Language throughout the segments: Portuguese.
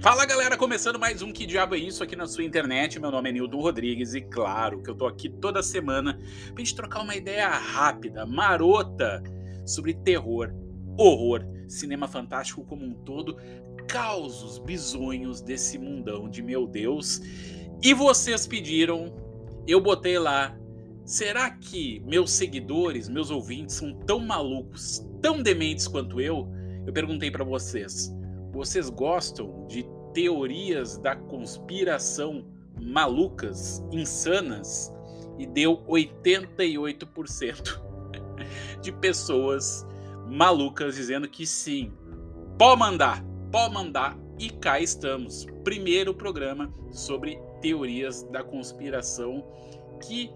Fala galera, começando mais um Que Diabo é Isso aqui na sua internet. Meu nome é Nilton Rodrigues e claro que eu tô aqui toda semana pra gente trocar uma ideia rápida, marota, sobre terror, horror, cinema fantástico como um todo, causos bizonhos desse mundão de meu Deus. E vocês pediram, eu botei lá. Será que meus seguidores, meus ouvintes são tão malucos, tão dementes quanto eu? Eu perguntei para vocês. Vocês gostam de teorias da conspiração malucas, insanas? E deu 88% de pessoas malucas dizendo que sim. Pode mandar, pode mandar. E cá estamos. Primeiro programa sobre teorias da conspiração que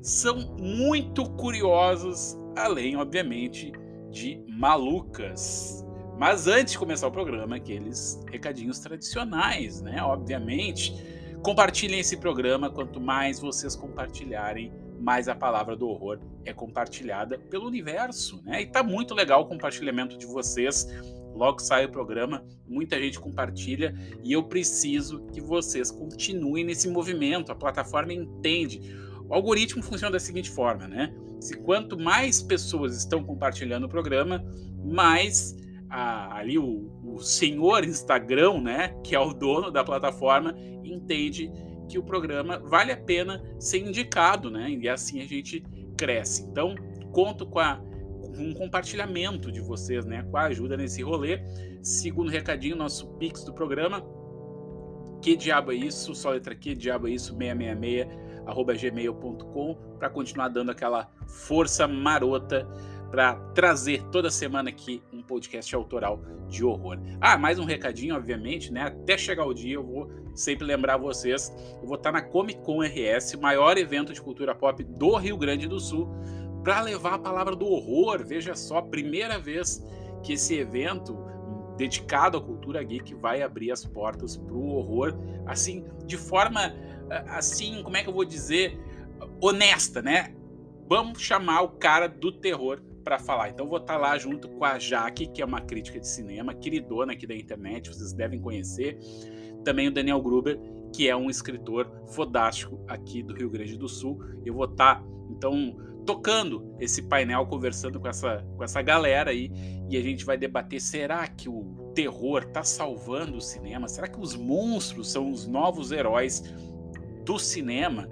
são muito curiosas, além, obviamente, de malucas. Mas antes de começar o programa, aqueles recadinhos tradicionais, né? Obviamente, compartilhem esse programa. Quanto mais vocês compartilharem, mais a palavra do horror é compartilhada pelo universo, né? E tá muito legal o compartilhamento de vocês. Logo sai o programa, muita gente compartilha e eu preciso que vocês continuem nesse movimento. A plataforma entende. O algoritmo funciona da seguinte forma, né? Se quanto mais pessoas estão compartilhando o programa, mais a, ali o, o senhor Instagram, né, que é o dono da plataforma, entende que o programa vale a pena ser indicado, né? E assim a gente cresce. Então, conto com, a, com um compartilhamento de vocês, né? Com a ajuda nesse rolê. Segundo recadinho, nosso Pix do programa. Que diabo é isso? Só letra que diabo é isso? 666 arroba gmail.com para continuar dando aquela força marota para trazer toda semana aqui um podcast autoral de horror. Ah, mais um recadinho, obviamente, né? Até chegar o dia, eu vou sempre lembrar vocês, eu vou estar na Comic Con RS, maior evento de cultura pop do Rio Grande do Sul, para levar a palavra do horror. Veja só, primeira vez que esse evento dedicado à cultura geek vai abrir as portas para o horror, assim, de forma, assim, como é que eu vou dizer, honesta, né? Vamos chamar o cara do terror para falar. Então vou estar tá lá junto com a Jaque, que é uma crítica de cinema, queridona aqui da internet, vocês devem conhecer. Também o Daniel Gruber, que é um escritor fodástico aqui do Rio Grande do Sul. Eu vou estar, tá, então, tocando esse painel, conversando com essa, com essa galera aí, e a gente vai debater: será que o terror está salvando o cinema? Será que os monstros são os novos heróis do cinema?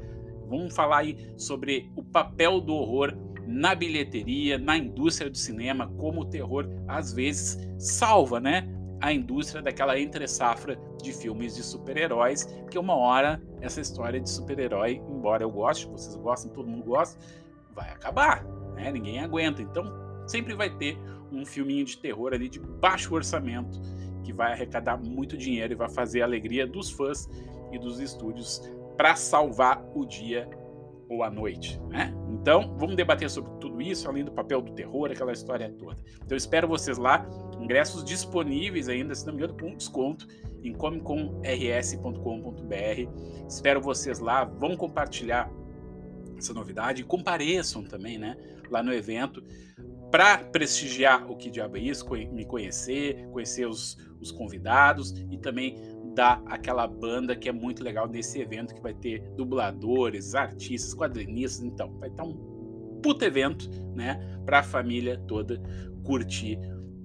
Vamos falar aí sobre o papel do horror na bilheteria, na indústria do cinema, como o terror às vezes salva, né? A indústria daquela entre-safra de filmes de super-heróis, que uma hora essa história de super-herói, embora eu goste, vocês gostem, todo mundo gosta, vai acabar, né? Ninguém aguenta. Então sempre vai ter um filminho de terror ali de baixo orçamento que vai arrecadar muito dinheiro e vai fazer a alegria dos fãs e dos estúdios para salvar o dia ou à noite, né? Então, vamos debater sobre tudo isso, além do papel do terror, aquela história toda. Então, espero vocês lá, ingressos disponíveis ainda, se não me engano, com desconto em comicomrs.com.br. Espero vocês lá, vão compartilhar essa novidade, compareçam também, né, lá no evento, para prestigiar o que diabo é isso, me conhecer, conhecer os, os convidados e também dar aquela banda que é muito legal nesse evento, que vai ter dubladores, artistas, quadrinistas, então vai estar um puto evento, né, para a família toda curtir.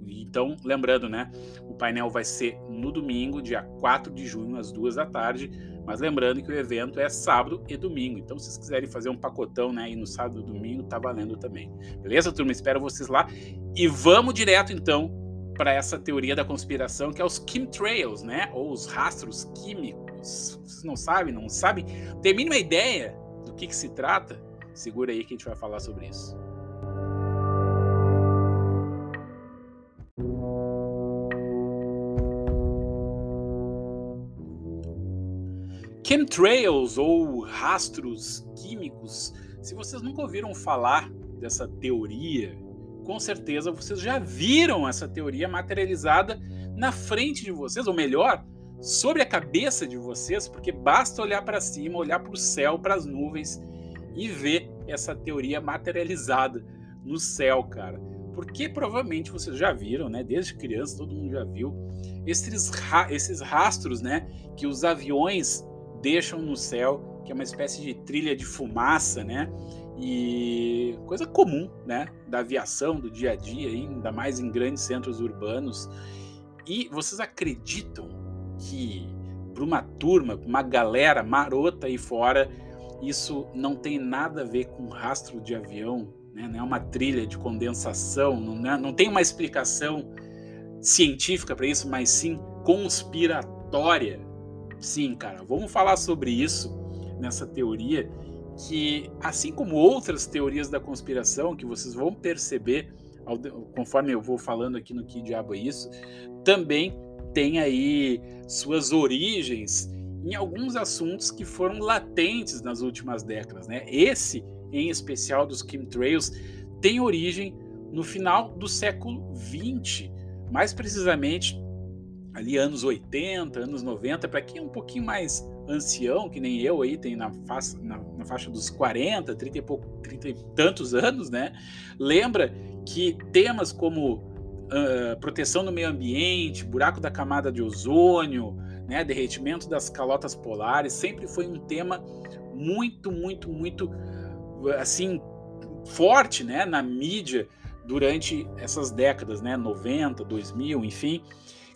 Então, lembrando, né, o painel vai ser no domingo, dia 4 de junho, às duas da tarde, mas lembrando que o evento é sábado e domingo. Então, se vocês quiserem fazer um pacotão, né, aí no sábado e domingo, tá valendo também. Beleza, turma? Espero vocês lá. E vamos direto, então, para essa teoria da conspiração, que é os chemtrails, né? Ou os rastros químicos. Vocês não sabem, não sabem? Tem mínima ideia do que, que se trata? Segura aí que a gente vai falar sobre isso. Chemtrails ou rastros químicos. Se vocês nunca ouviram falar dessa teoria com certeza vocês já viram essa teoria materializada na frente de vocês, ou melhor, sobre a cabeça de vocês, porque basta olhar para cima, olhar para o céu, para as nuvens e ver essa teoria materializada no céu, cara. Porque provavelmente vocês já viram, né? Desde criança todo mundo já viu esses, ra esses rastros, né? Que os aviões deixam no céu, que é uma espécie de trilha de fumaça, né? E coisa comum, né? Da aviação, do dia a dia, ainda mais em grandes centros urbanos. E vocês acreditam que para uma turma, uma galera marota aí fora, isso não tem nada a ver com rastro de avião, né? não é uma trilha de condensação, não, é, não tem uma explicação científica para isso, mas sim conspiratória. Sim, cara, vamos falar sobre isso nessa teoria que, assim como outras teorias da conspiração, que vocês vão perceber conforme eu vou falando aqui no Que Diabo é Isso, também tem aí suas origens em alguns assuntos que foram latentes nas últimas décadas. Né? Esse, em especial dos chemtrails, tem origem no final do século XX, mais precisamente ali anos 80, anos 90, para quem é um pouquinho mais ancião, que nem eu aí, tem na faixa, na, na faixa dos 40, 30 e, pouco, 30 e tantos anos, né? Lembra que temas como uh, proteção do meio ambiente, buraco da camada de ozônio, né, derretimento das calotas polares, sempre foi um tema muito, muito, muito assim forte, né, na mídia durante essas décadas, né, 90, 2000, enfim.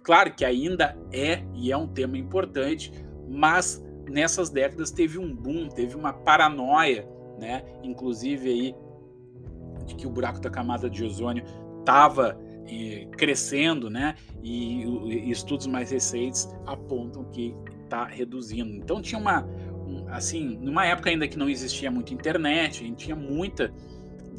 Claro que ainda é e é um tema importante, mas nessas décadas teve um boom, teve uma paranoia, né, inclusive aí de que o buraco da camada de ozônio estava eh, crescendo, né? E, e, estudos mais recentes apontam que está reduzindo. Então tinha uma, um, assim, numa época ainda que não existia muita internet, a gente tinha muita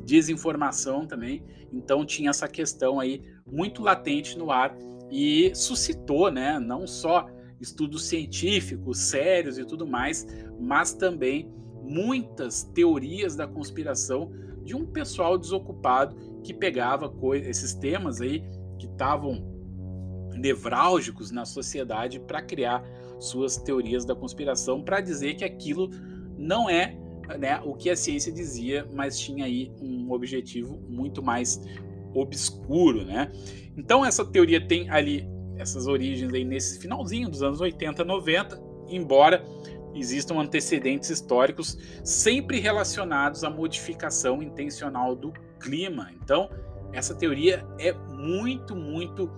desinformação também. Então tinha essa questão aí muito latente no ar e suscitou, né? Não só estudos científicos sérios e tudo mais, mas também muitas teorias da conspiração de um pessoal desocupado que pegava esses temas aí que estavam nevrálgicos na sociedade para criar suas teorias da conspiração para dizer que aquilo não é né, o que a ciência dizia, mas tinha aí um objetivo muito mais obscuro, né? Então essa teoria tem ali essas origens aí nesse finalzinho dos anos 80, 90, embora existam antecedentes históricos sempre relacionados à modificação intencional do clima. Então, essa teoria é muito, muito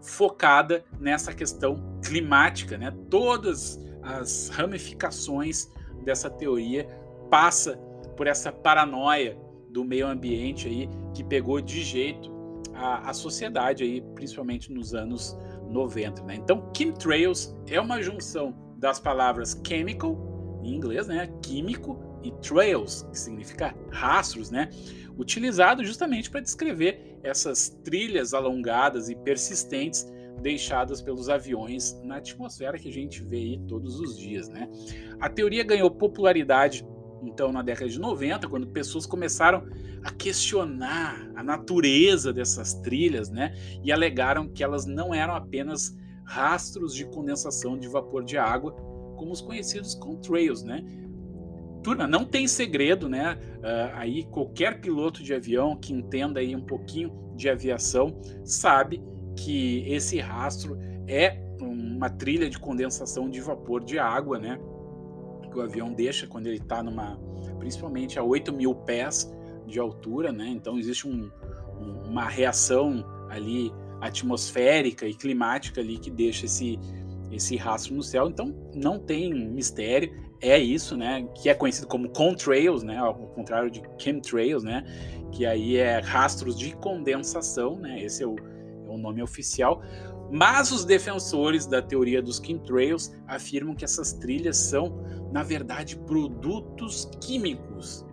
focada nessa questão climática, né? Todas as ramificações dessa teoria passa por essa paranoia do meio ambiente aí que pegou de jeito a, a sociedade aí, principalmente nos anos 90, né? Então, chemtrails é uma junção das palavras chemical, em inglês, né, químico, e trails, que significa rastros, né, utilizado justamente para descrever essas trilhas alongadas e persistentes deixadas pelos aviões na atmosfera que a gente vê aí todos os dias, né? A teoria ganhou popularidade então na década de 90, quando pessoas começaram a questionar a natureza dessas trilhas, né? E alegaram que elas não eram apenas rastros de condensação de vapor de água, como os conhecidos contrails, né? Turma, não tem segredo, né? Uh, aí qualquer piloto de avião que entenda aí um pouquinho de aviação sabe que esse rastro é uma trilha de condensação de vapor de água, né? Que o avião deixa quando ele está numa, principalmente a 8 mil pés de altura, né? Então existe um, um, uma reação ali atmosférica e climática ali que deixa esse, esse rastro no céu. Então não tem mistério, é isso, né? Que é conhecido como contrails, né? Ao contrário de chemtrails, né? Que aí é rastros de condensação, né? Esse é o, é o nome oficial. Mas os defensores da teoria dos chemtrails afirmam que essas trilhas são, na verdade, produtos químicos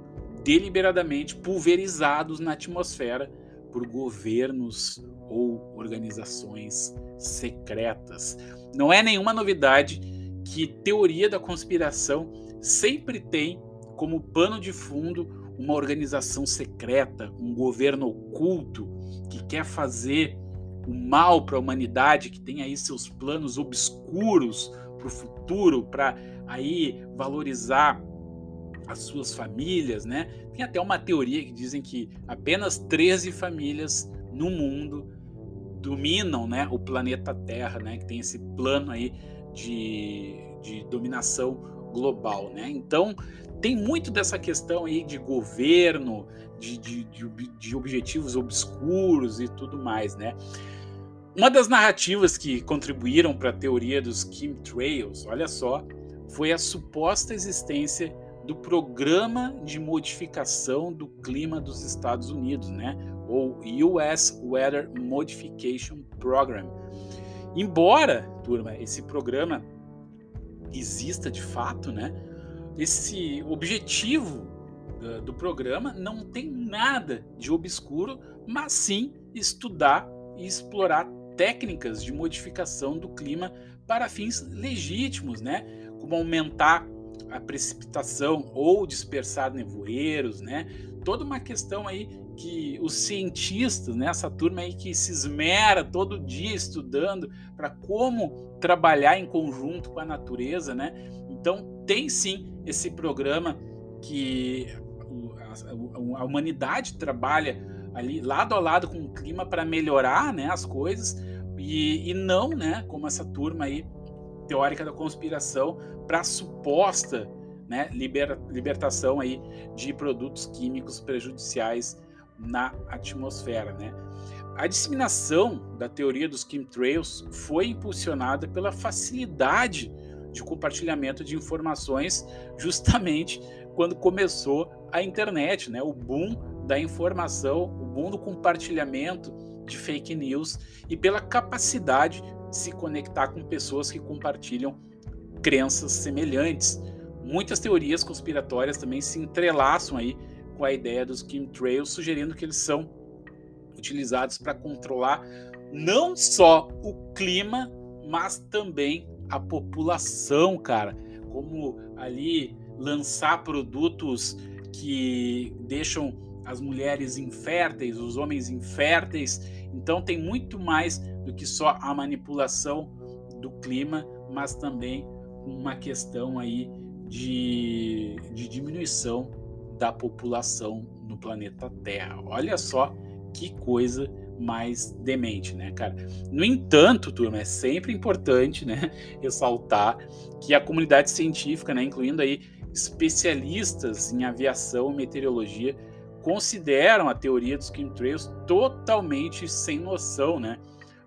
deliberadamente pulverizados na atmosfera por governos ou organizações secretas. Não é nenhuma novidade que teoria da conspiração sempre tem como pano de fundo uma organização secreta, um governo oculto que quer fazer o mal para a humanidade, que tem aí seus planos obscuros para o futuro, para aí valorizar as suas famílias, né? Tem até uma teoria que dizem que apenas 13 famílias no mundo dominam né, o planeta Terra, né, que tem esse plano aí de, de dominação global. Né? Então, tem muito dessa questão aí de governo, de, de, de, de objetivos obscuros e tudo mais. Né? Uma das narrativas que contribuíram para a teoria dos chemtrails, olha só, foi a suposta existência do Programa de Modificação do Clima dos Estados Unidos, né? ou US Weather Modification Program. Embora, turma, esse programa exista de fato, né? Esse objetivo do, do programa não tem nada de obscuro, mas sim estudar e explorar técnicas de modificação do clima para fins legítimos, né? Como aumentar a precipitação ou dispersar nevoeiros, né? Toda uma questão aí que os cientistas, né, essa turma aí que se esmera todo dia estudando para como trabalhar em conjunto com a natureza, né? Então tem sim esse programa que a, humanidade trabalha ali lado a lado com o clima para melhorar, né, as coisas e, e não, né, como essa turma aí teórica da conspiração para suposta né, liber, libertação aí de produtos químicos prejudiciais na atmosfera. Né? A disseminação da teoria dos chemtrails foi impulsionada pela facilidade de compartilhamento de informações justamente quando começou a internet, né? o boom da informação, o boom do compartilhamento de fake news e pela capacidade de se conectar com pessoas que compartilham crenças semelhantes. Muitas teorias conspiratórias também se entrelaçam aí com a ideia dos chemtrails, sugerindo que eles são utilizados para controlar não só o clima, mas também a população, cara. Como ali lançar produtos que deixam as mulheres inférteis, os homens inférteis. Então tem muito mais do que só a manipulação do clima, mas também uma questão aí de, de diminuição da população no planeta Terra. Olha só que coisa mais demente, né, cara? No entanto, turma, é sempre importante, né, ressaltar que a comunidade científica, né, incluindo aí especialistas em aviação e meteorologia, consideram a teoria dos chemtrails totalmente sem noção, né?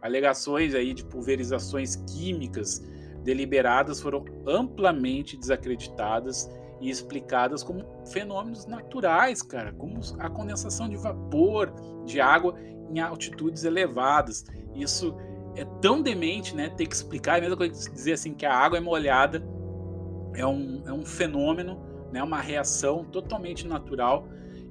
Alegações aí de pulverizações químicas deliberadas foram amplamente desacreditadas e explicadas como fenômenos naturais, cara, como a condensação de vapor, de água em altitudes elevadas. Isso é tão demente, né? Ter que explicar, é a mesma coisa que dizer assim que a água é molhada é um, é um fenômeno, né? Uma reação totalmente natural.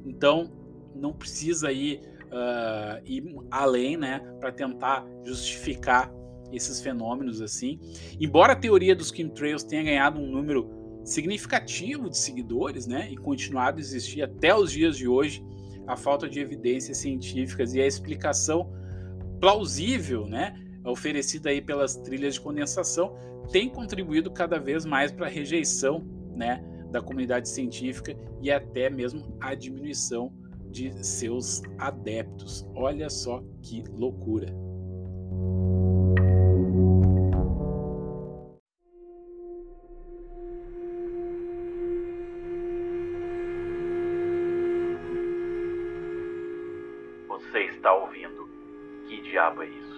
Então não precisa ir, uh, ir além, né? Para tentar justificar esses fenômenos assim. Embora a teoria dos chemtrails tenha ganhado um número significativo de seguidores, né, e continuado a existir até os dias de hoje, a falta de evidências científicas e a explicação plausível, né, oferecida aí pelas trilhas de condensação, tem contribuído cada vez mais para a rejeição, né, da comunidade científica e até mesmo a diminuição de seus adeptos. Olha só que loucura. diabo é isso?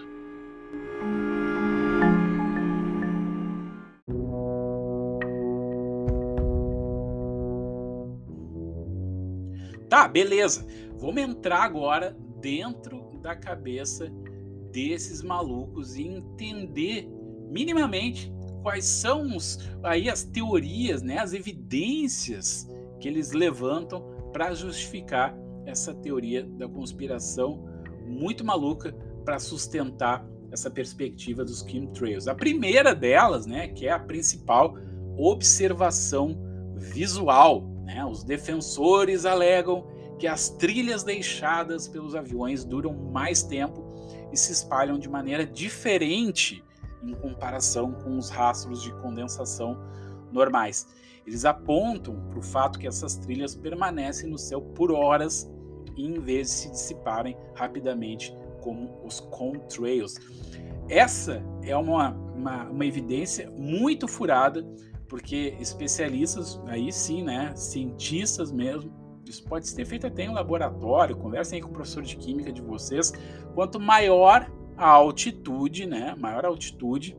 Beleza. Vamos entrar agora dentro da cabeça desses malucos e entender minimamente quais são os, aí as teorias, né, as evidências que eles levantam para justificar essa teoria da conspiração muito maluca para sustentar essa perspectiva dos chemtrails. A primeira delas, né, que é a principal, observação visual. Né? Os defensores alegam que as trilhas deixadas pelos aviões duram mais tempo e se espalham de maneira diferente em comparação com os rastros de condensação normais. Eles apontam para o fato que essas trilhas permanecem no céu por horas em vez de se dissiparem rapidamente como os contrails. Essa é uma, uma, uma evidência muito furada, porque especialistas, aí sim, né, cientistas mesmo, isso pode ser feito até em laboratório, conversem com o professor de química de vocês. Quanto maior a altitude, né, maior a altitude,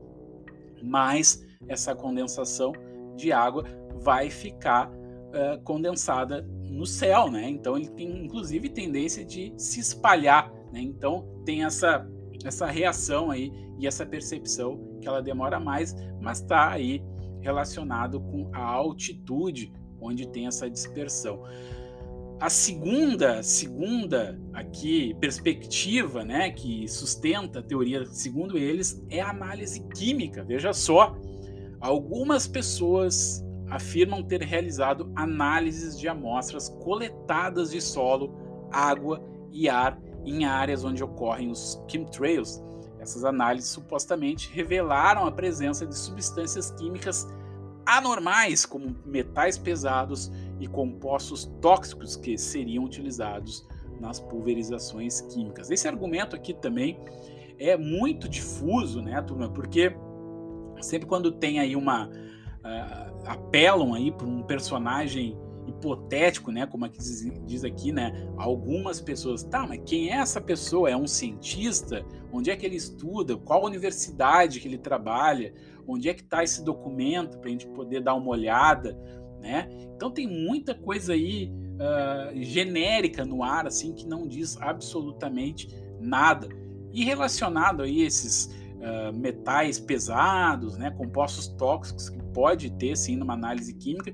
mais essa condensação de água vai ficar uh, condensada no céu, né? Então ele tem inclusive tendência de se espalhar, né? Então tem essa essa reação aí e essa percepção que ela demora mais, mas está aí relacionado com a altitude onde tem essa dispersão. A segunda, segunda aqui perspectiva, né, que sustenta a teoria, segundo eles, é a análise química. Veja só, algumas pessoas afirmam ter realizado análises de amostras coletadas de solo, água e ar em áreas onde ocorrem os chemtrails. Essas análises supostamente revelaram a presença de substâncias químicas anormais, como metais pesados e compostos tóxicos que seriam utilizados nas pulverizações químicas. Esse argumento aqui também é muito difuso, né, turma? Porque sempre quando tem aí uma uh, apelam aí para um personagem hipotético, né, como aqui diz, diz, aqui, né, algumas pessoas, tá, mas quem é essa pessoa? É um cientista? Onde é que ele estuda? Qual universidade que ele trabalha? Onde é que está esse documento para a gente poder dar uma olhada, né? Então tem muita coisa aí uh, genérica no ar, assim, que não diz absolutamente nada. E relacionado aí esses uh, metais pesados, né, compostos tóxicos que pode ter sim numa análise química,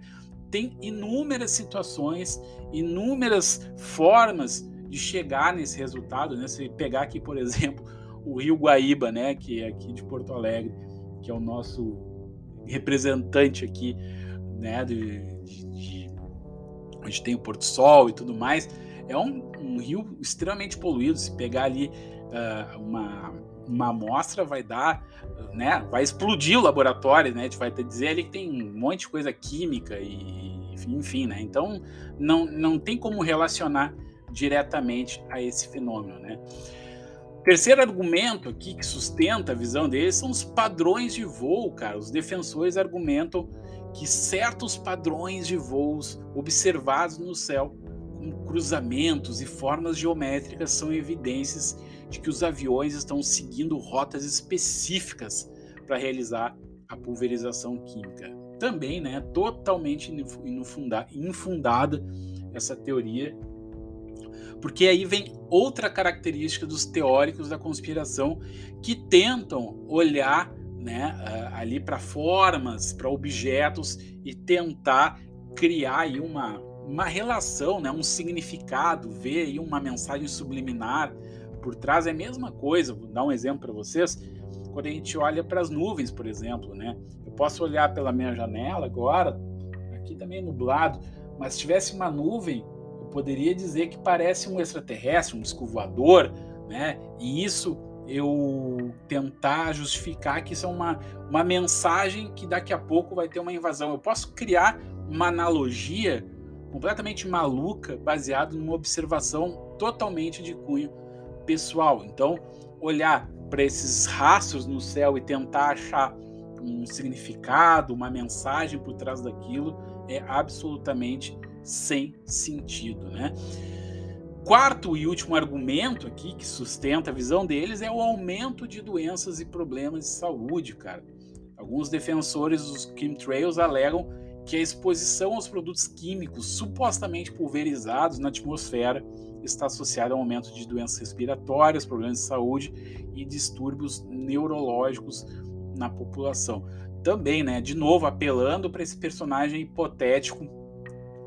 tem inúmeras situações, inúmeras formas de chegar nesse resultado, né? Se pegar aqui, por exemplo, o Rio Guaíba, né, que é aqui de Porto Alegre, que é o nosso representante aqui, né, de, de, de onde tem o Porto Sol e tudo mais, é um, um rio extremamente poluído. Se pegar ali uh, uma uma amostra vai dar, né? Vai explodir o laboratório, né? A gente vai dizer ali que tem um monte de coisa química e enfim, né? Então não, não tem como relacionar diretamente a esse fenômeno, né? Terceiro argumento aqui que sustenta a visão deles são os padrões de voo, cara. Os defensores argumentam que certos padrões de voos observados no céu, com cruzamentos e formas geométricas, são evidências de que os aviões estão seguindo rotas específicas para realizar a pulverização química. Também, né, totalmente infundada essa teoria, porque aí vem outra característica dos teóricos da conspiração que tentam olhar né, ali para formas, para objetos e tentar criar aí uma, uma relação, né, um significado, ver aí uma mensagem subliminar por trás é a mesma coisa. Vou dar um exemplo para vocês. Quando a gente olha para as nuvens, por exemplo, né? Eu posso olhar pela minha janela agora, aqui também é nublado, mas se tivesse uma nuvem, eu poderia dizer que parece um extraterrestre, um disco voador, né? E isso eu tentar justificar que isso é uma, uma mensagem que daqui a pouco vai ter uma invasão. Eu posso criar uma analogia completamente maluca, baseado numa observação totalmente de cunho pessoal. Então, olhar para esses rastros no céu e tentar achar um significado, uma mensagem por trás daquilo é absolutamente sem sentido, né? Quarto e último argumento aqui que sustenta a visão deles é o aumento de doenças e problemas de saúde, cara. Alguns defensores dos chemtrails alegam que a exposição aos produtos químicos supostamente pulverizados na atmosfera está associada ao aumento de doenças respiratórias, problemas de saúde e distúrbios neurológicos na população. Também, né, de novo, apelando para esse personagem hipotético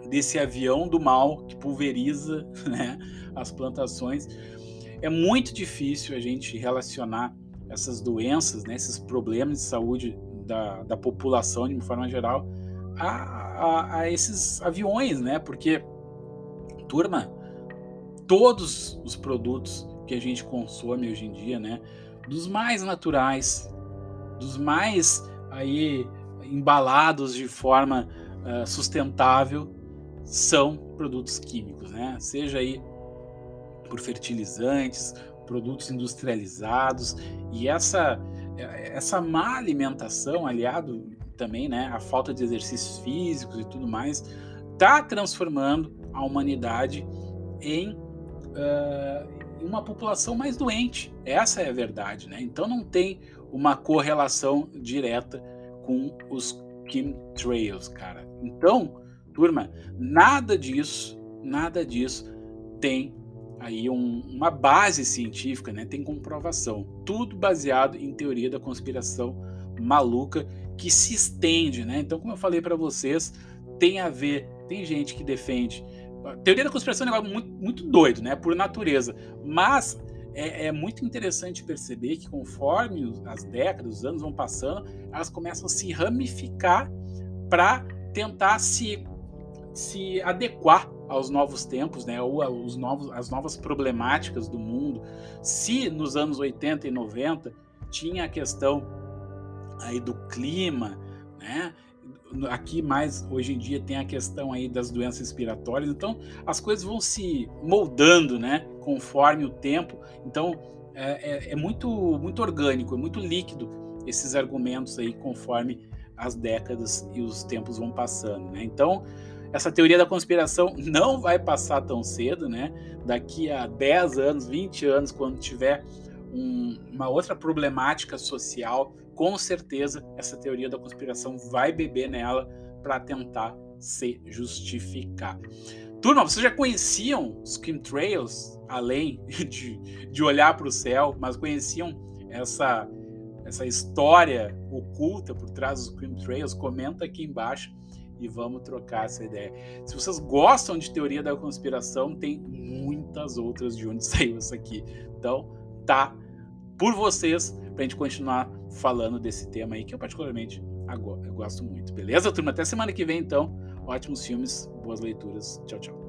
desse avião do mal que pulveriza né, as plantações. É muito difícil a gente relacionar essas doenças, né, esses problemas de saúde da, da população de uma forma geral a, a, a esses aviões, né? Porque, turma, todos os produtos que a gente consome hoje em dia, né? Dos mais naturais, dos mais aí embalados de forma uh, sustentável, são produtos químicos, né? Seja aí por fertilizantes, produtos industrializados e essa essa má alimentação aliado também, né, à falta de exercícios físicos e tudo mais, está transformando a humanidade em uh, uma população mais doente. Essa é a verdade, né? Então não tem uma correlação direta com os chemtrails, cara. Então, turma, nada disso, nada disso tem aí um, uma base científica, né? Tem comprovação. Tudo baseado em teoria da conspiração maluca que se estende, né? Então, como eu falei para vocês, tem a ver, tem gente que defende. A teoria da conspiração é um negócio muito, muito doido, né? Por natureza. Mas é, é, muito interessante perceber que conforme as décadas, os anos vão passando, elas começam a se ramificar para tentar se, se adequar aos novos tempos, né, ou aos novos, as novas problemáticas do mundo. Se nos anos 80 e 90 tinha a questão aí do clima, né, aqui mais hoje em dia tem a questão aí das doenças respiratórias, então as coisas vão se moldando, né, conforme o tempo. Então é, é, é muito muito orgânico, é muito líquido esses argumentos aí conforme as décadas e os tempos vão passando, né? Então essa teoria da conspiração não vai passar tão cedo, né? Daqui a 10 anos, 20 anos, quando tiver um, uma outra problemática social, com certeza essa teoria da conspiração vai beber nela para tentar se justificar. Turma, vocês já conheciam os chemtrails, além de, de olhar para o céu, mas conheciam essa, essa história oculta por trás dos chemtrails? Comenta aqui embaixo e vamos trocar essa ideia. Se vocês gostam de teoria da conspiração, tem muitas outras de onde saiu isso aqui. Então, tá por vocês para a gente continuar falando desse tema aí que eu particularmente eu gosto muito. Beleza, turma? Até semana que vem, então. Ótimos filmes, boas leituras. Tchau, tchau.